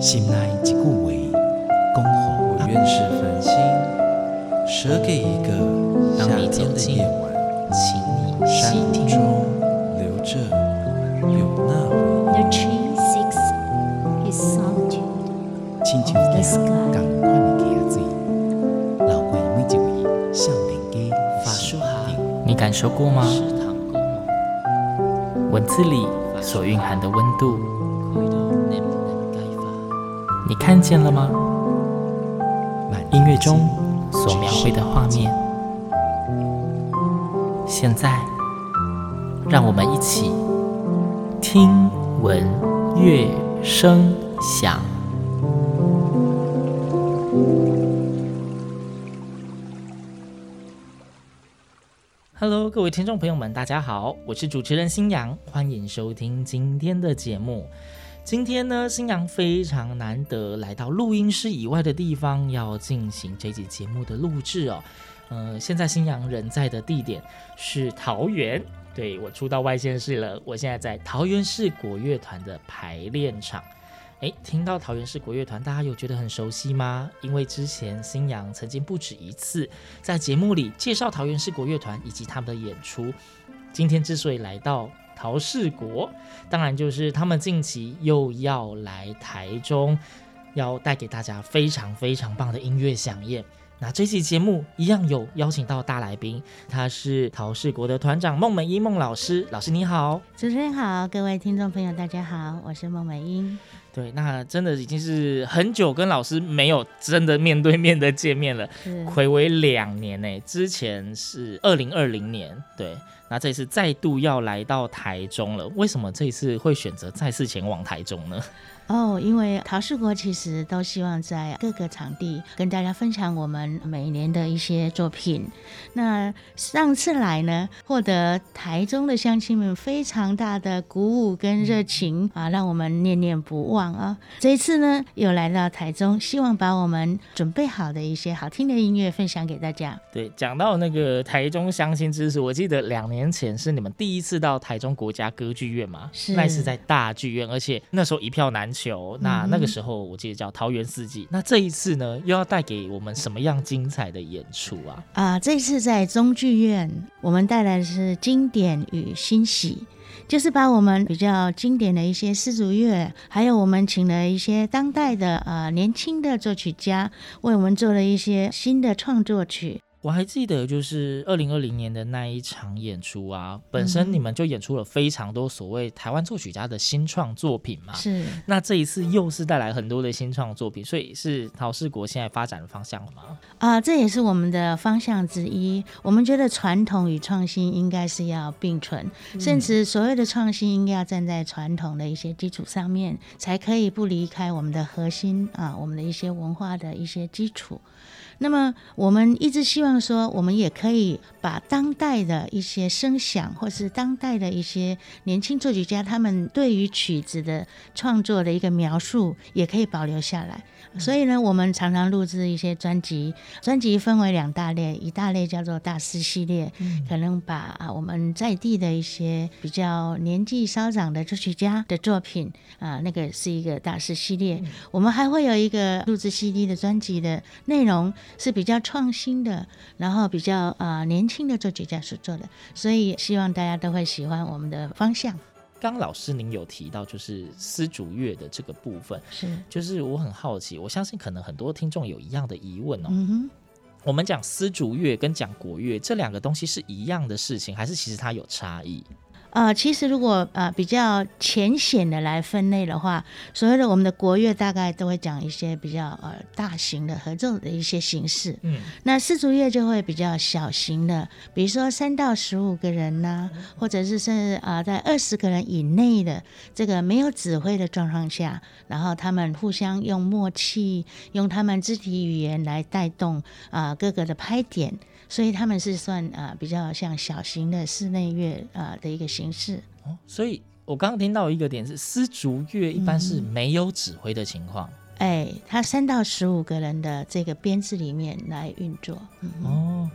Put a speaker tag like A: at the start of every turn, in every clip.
A: 心内一句话，恭候
B: 我愿是繁星，舍给一个夏天的夜晚，
C: 请你
B: 山
C: 细听。
B: 中留着有那回
D: The
B: 忆。
D: tree seeks his solitude.
A: 亲像行同款的溪仔水，流过每一位少年家
C: 法书哈
A: 心顶，
C: 你感受
B: 过吗？
C: 文字里所蕴含的温度，
B: 你
C: 看见了吗？
A: 万
C: 音乐中所描绘的画面，现在，让我们一起听闻乐声响。Hello，各位听众朋友们，大家好，我是主持人新阳，欢迎收听今天的节目。今天呢，星洋非常难得来到录音室以外的地方，要进行这集节目的录制哦。呃，现在星洋人在的地点是桃园，对，我出到外县市了，我现在在桃园市国乐团的排练场。诶，听到桃园市国乐团，大家有觉得很熟悉吗？因为之前星洋曾经不止一次在节目里介绍桃园市国乐团以及他们的演出。今天之所以来到陶氏国，当然就是他们近期又要来台中，要带给大家非常非常棒的音乐响宴。那这期节目一样有邀请到大来宾，他是陶氏国的团长孟美英孟老师。老师你好，
D: 主持人好，各位听众朋友大家好，我是孟美英。
C: 对，那真的已经是很久跟老师没有真的面对面的见面了，
D: 是
C: 睽违两年呢。之前是二零二零年，对，那这次再度要来到台中了。为什么这一次会选择再次前往台中呢？
D: 哦，因为陶世国其实都希望在各个场地跟大家分享我们每年的一些作品。那上次来呢，获得台中的乡亲们非常大的鼓舞跟热情啊，让我们念念不忘啊。这一次呢，又来到台中，希望把我们准备好的一些好听的音乐分享给大家。
C: 对，讲到那个台中相亲之识，我记得两年前是你们第一次到台中国家歌剧院嘛，
D: 是
C: 那是在大剧院，而且那时候一票难求。那那个时候我记得叫桃园四季。那这一次呢，又要带给我们什么样精彩的演出啊？
D: 啊，这次在中剧院，我们带来的是经典与欣喜，就是把我们比较经典的一些丝竹乐，还有我们请了一些当代的呃年轻的作曲家，为我们做了一些新的创作曲。
C: 我还记得，就是二零二零年的那一场演出啊，本身你们就演出了非常多所谓台湾作曲家的新创作品嘛。
D: 是。
C: 那这一次又是带来很多的新创作品，所以是陶世国现在发展的方向吗？
D: 啊、呃，这也是我们的方向之一。我们觉得传统与创新应该是要并存，嗯、甚至所谓的创新应该要站在传统的一些基础上面，才可以不离开我们的核心啊，我们的一些文化的一些基础。那么我们一直希望说，我们也可以把当代的一些声响，或是当代的一些年轻作曲家他们对于曲子的创作的一个描述，也可以保留下来。所以呢，我们常常录制一些专辑，专辑分为两大类，一大类叫做大师系列，可能把啊我们在地的一些比较年纪稍长的作曲家的作品啊，那个是一个大师系列。我们还会有一个录制 CD 的专辑的内容是比较创新的，然后比较啊年轻的作曲家所做的，所以希望大家都会喜欢我们的方向。
C: 刚老师您有提到就是丝竹乐的这个部分，
D: 是，
C: 就是我很好奇，我相信可能很多听众有一样的疑问哦。
D: 嗯，
C: 我们讲丝竹乐跟讲国乐这两个东西是一样的事情，还是其实它有差异？
D: 呃，其实如果呃比较浅显的来分类的话，所谓的我们的国乐大概都会讲一些比较呃大型的合奏的一些形式，嗯，那丝竹乐就会比较小型的，比如说三到十五个人呢、啊，或者是甚至啊在二十个人以内的这个没有指挥的状况下，然后他们互相用默契，用他们肢体语言来带动啊、呃、各个的拍点。所以他们是算啊比较像小型的室内乐啊的一个形式。
C: 哦，所以我刚刚听到一个点是丝竹乐一般是没有指挥的情况。
D: 哎，他三到十五个人的这个编制里面来运作。
C: 哦，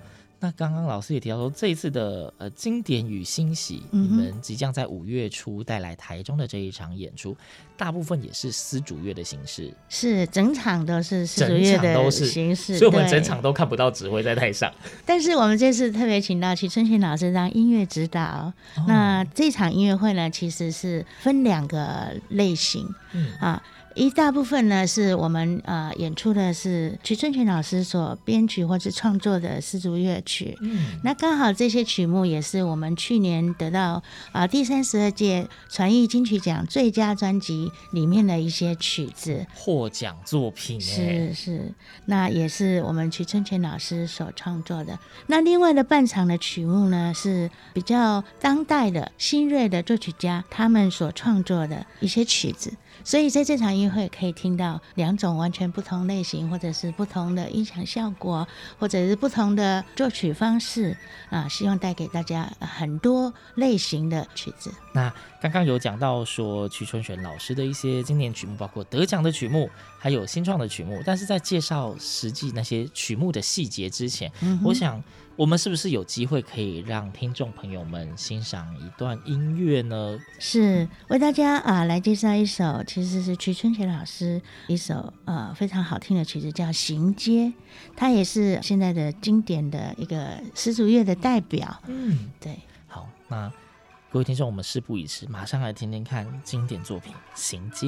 C: 那刚刚老师也提到说，这一次的呃经典与欣喜，
D: 嗯、
C: 你们即将在五月初带来台中的这一场演出，大部分也是丝竹乐的形式，
D: 是整场都是丝竹乐的形式，
C: 所以我们整场都看不到指挥在台上。
D: 但是我们这次特别请到齐春群老师当音乐指导。哦、那这场音乐会呢，其实是分两个类型，嗯啊。一大部分呢，是我们呃演出的是瞿春泉老师所编曲或者创作的丝竹乐曲。嗯，那刚好这些曲目也是我们去年得到啊、呃、第三十二届传艺金曲奖最佳专辑里面的一些曲子
C: 获奖作品。
D: 是是，那也是我们瞿春泉老师所创作的。那另外的半场的曲目呢，是比较当代的新锐的作曲家他们所创作的一些曲子。所以在这场音乐会可以听到两种完全不同类型，或者是不同的音响效果，或者是不同的作曲方式啊，希望带给大家很多类型的曲子。
C: 那刚刚有讲到说曲春璇老师的一些经典曲目，包括得奖的曲目，还有新创的曲目。但是在介绍实际那些曲目的细节之前，嗯、我想。我们是不是有机会可以让听众朋友们欣赏一段音乐呢？
D: 是为大家啊来介绍一首，其实是曲春杰老师一首呃非常好听的曲子，叫《行街》，它也是现在的经典的一个丝竹乐的代表。嗯，对。
C: 好，那各位听众，我们事不宜迟，马上来听听看经典作品《行街》。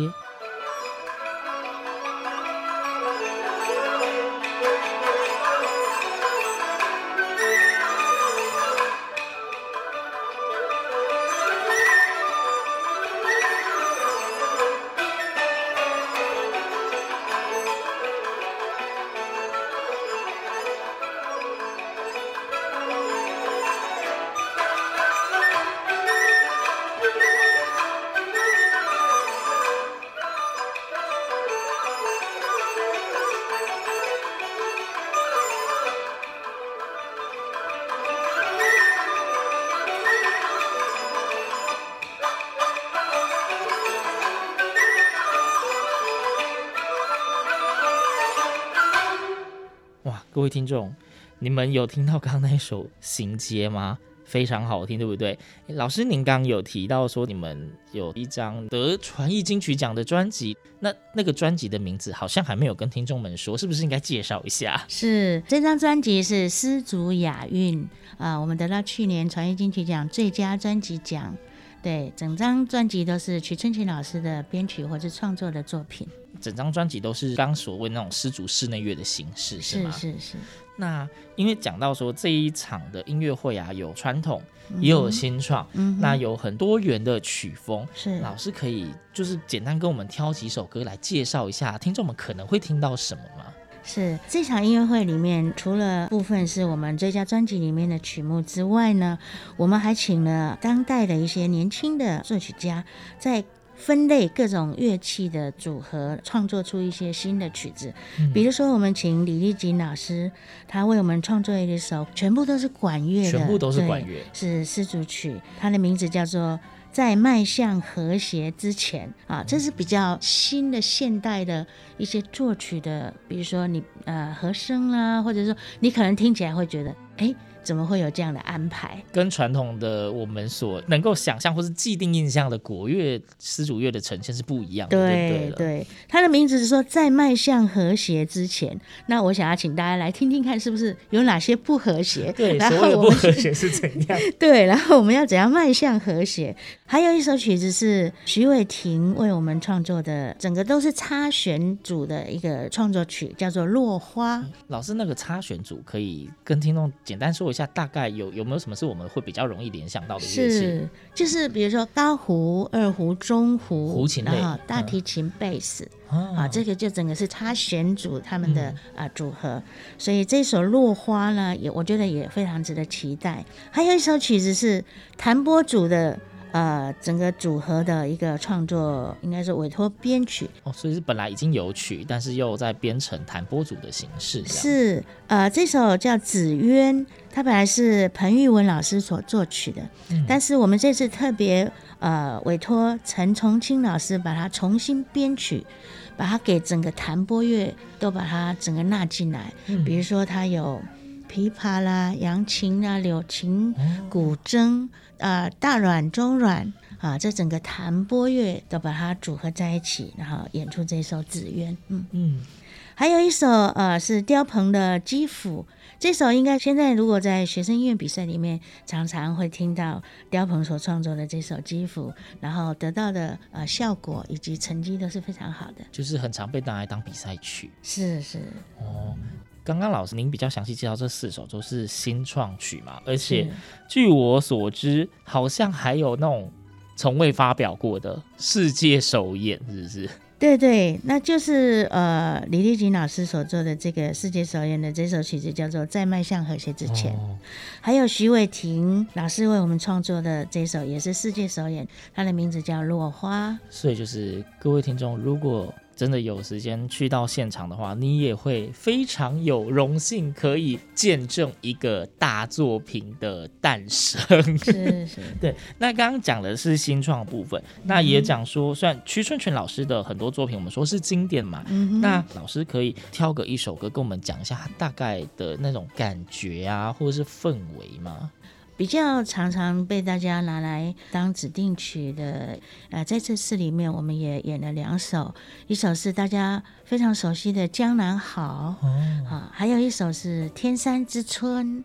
C: 各位听众，你们有听到刚刚那一首《行街》吗？非常好听，对不对？老师，您刚有提到说你们有一张得传艺金曲奖的专辑，那那个专辑的名字好像还没有跟听众们说，是不是应该介绍一下？
D: 是，这张专辑是丝竹雅韵啊，我们得到去年传艺金曲奖最佳专辑奖。对，整张专辑都是曲春琴老师的编曲或者创作的作品。
C: 整张专辑都是刚所谓那种失足室内乐的形式，是吗？
D: 是是是。
C: 那因为讲到说这一场的音乐会啊，有传统，也有新创，嗯，那有很多元的曲风。是老师可以就是简单跟我们挑几首歌来介绍一下，听众们可能会听到什么吗？
D: 是这场音乐会里面，除了部分是我们最佳专辑里面的曲目之外呢，我们还请了当代的一些年轻的作曲家，在分类各种乐器的组合，创作出一些新的曲子。嗯、比如说，我们请李立锦老师，他为我们创作一首全部都是管乐的，
C: 全部都是管乐，
D: 是丝竹曲，它的名字叫做。在迈向和谐之前啊，这是比较新的现代的一些作曲的，比如说你呃和声啦，或者说你可能听起来会觉得，哎。怎么会有这样的安排？
C: 跟传统的我们所能够想象或是既定印象的国乐丝竹乐的呈现是不一样的。对对，
D: 对，它的名字是说在迈向和谐之前。那我想要请大家来听听看，是不是有哪些不和谐？
C: 对，然后不和谐是怎样？
D: 对，然后我们要怎样迈向和谐？还有一首曲子是徐伟霆为我们创作的，整个都是插弦组的一个创作曲，叫做《落花》。
C: 老师，那个插弦组可以跟听众简单说一下。下大概有有没有什么是我们会比较容易联想到的乐器？
D: 是，就是比如说高胡、二胡、中胡、
C: 胡琴，
D: 然后大提琴、贝斯、嗯、啊，这个就整个是他选组他们的、嗯、啊组合。所以这首《落花》呢，也我觉得也非常值得期待。还有一首曲子是弹拨组的。呃，整个组合的一个创作应该是委托编曲
C: 哦，所以是本来已经有曲，但是又在编成弹拨组的形式。
D: 是，呃，这首叫《紫鸢》，它本来是彭玉文老师所作曲的，嗯、但是我们这次特别呃委托陈崇清老师把它重新编曲，把它给整个弹拨乐都把它整个纳进来。嗯、比如说，它有琵琶啦、扬琴啦、柳琴、古筝啊、大阮、中阮啊，这整个弹拨乐都把它组合在一起，然后演出这首《紫鸢》。嗯嗯，还有一首呃是刁鹏的《基辅》。这首应该现在如果在学生音乐比赛里面，常常会听到刁鹏所创作的这首《基辅》，然后得到的呃效果以及成绩都是非常好的，
C: 就是很常被拿来当比赛曲。
D: 是是
C: 哦，刚刚老师您比较详细介绍这四首都是新创曲嘛，而且据我所知，好像还有那种从未发表过的世界首演，是不是？
D: 对对，那就是呃李丽琴老师所做的这个世界首演的这首曲子叫做《在迈向和谐之前》，哦，还有徐伟霆老师为我们创作的这首也是世界首演，它的名字叫《落花》。
C: 所以就是各位听众，如果真的有时间去到现场的话，你也会非常有荣幸可以见证一个大作品的诞生。
D: 是是，
C: 对。那刚刚讲的是新创部分，那也讲说，虽然屈春泉老师的很多作品我们说是经典嘛，嗯、那老师可以挑个一首歌跟我们讲一下他大概的那种感觉啊，或者是氛围吗？
D: 比较常常被大家拿来当指定曲的，呃，在这次里面，我们也演了两首，一首是大家非常熟悉的《江南好》，啊，还有一首是《天山之春》。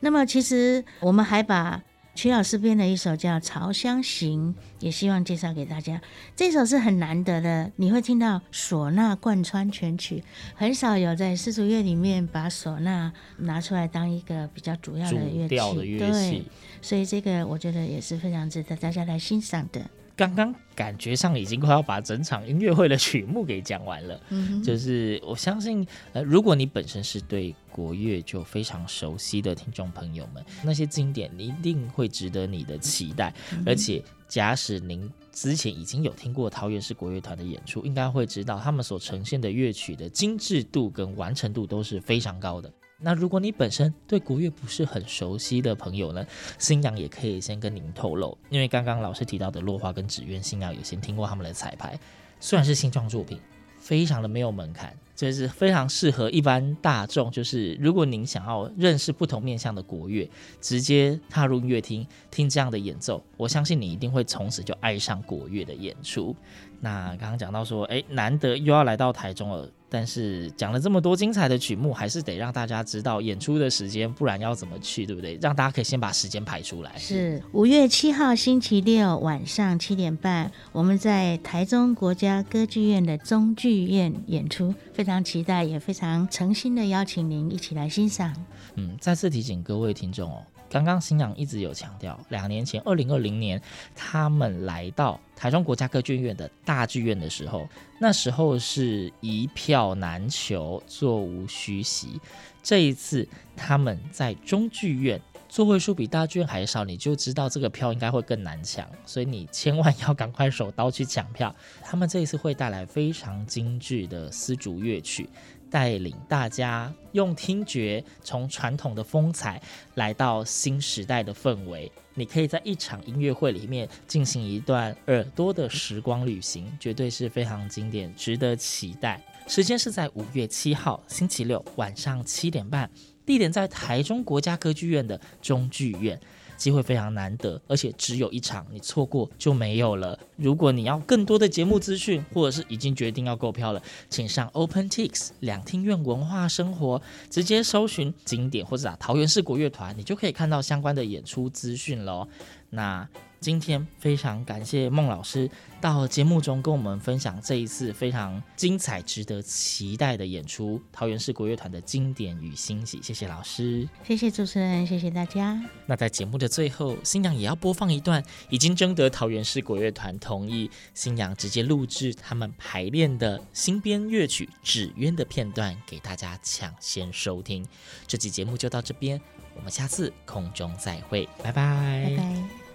D: 那么，其实我们还把。曲老师编的一首叫《潮香行》，也希望介绍给大家。这首是很难得的，你会听到唢呐贯穿全曲，很少有在丝竹乐里面把唢呐拿出来当一个比较主要的乐器。
C: 的乐器。
D: 对，所以这个我觉得也是非常值得大家来欣赏的。
C: 刚刚感觉上已经快要把整场音乐会的曲目给讲完了，嗯，就是我相信，呃，如果你本身是对国乐就非常熟悉的听众朋友们，那些经典一定会值得你的期待。嗯，而且，假使您之前已经有听过桃园市国乐团的演出，应该会知道他们所呈现的乐曲的精致度跟完成度都是非常高的。那如果你本身对国乐不是很熟悉的朋友呢，新阳也可以先跟您透露，因为刚刚老师提到的落花跟纸鸢，新阳有先听过他们的彩排，虽然是新创作品，非常的没有门槛，就是非常适合一般大众。就是如果您想要认识不同面向的国乐，直接踏入音乐厅听这样的演奏，我相信你一定会从此就爱上国乐的演出。那刚刚讲到说，哎，难得又要来到台中了。但是讲了这么多精彩的曲目，还是得让大家知道演出的时间，不然要怎么去，对不对？让大家可以先把时间排出来。
D: 是五月七号星期六晚上七点半，我们在台中国家歌剧院的中剧院演出，非常期待，也非常诚心的邀请您一起来欣赏。
C: 嗯，再次提醒各位听众哦。刚刚星洋一直有强调，两年前，二零二零年，他们来到台中国家歌剧院的大剧院的时候，那时候是一票难求，座无虚席。这一次他们在中剧院，座位数比大剧院还少，你就知道这个票应该会更难抢，所以你千万要赶快手刀去抢票。他们这一次会带来非常精致的丝竹乐曲。带领大家用听觉从传统的风采来到新时代的氛围，你可以在一场音乐会里面进行一段耳朵的时光旅行，绝对是非常经典，值得期待。时间是在五月七号星期六晚上七点半，地点在台中国家歌剧院的中剧院。机会非常难得，而且只有一场，你错过就没有了。如果你要更多的节目资讯，或者是已经决定要购票了，请上 OpenTix 两厅院文化生活，直接搜寻经典或者啊桃园市国乐团，你就可以看到相关的演出资讯喽。那。今天非常感谢孟老师到节目中跟我们分享这一次非常精彩、值得期待的演出——桃园市国乐团的经典与欣喜。谢谢老师，
D: 谢谢主持人，谢谢大家。
C: 那在节目的最后，新娘也要播放一段已经征得桃园市国乐团同意，新娘直接录制他们排练的新编乐曲《纸鸢》的片段给大家抢先收听。这期节目就到这边，我们下次空中再会，拜拜。
D: 拜拜。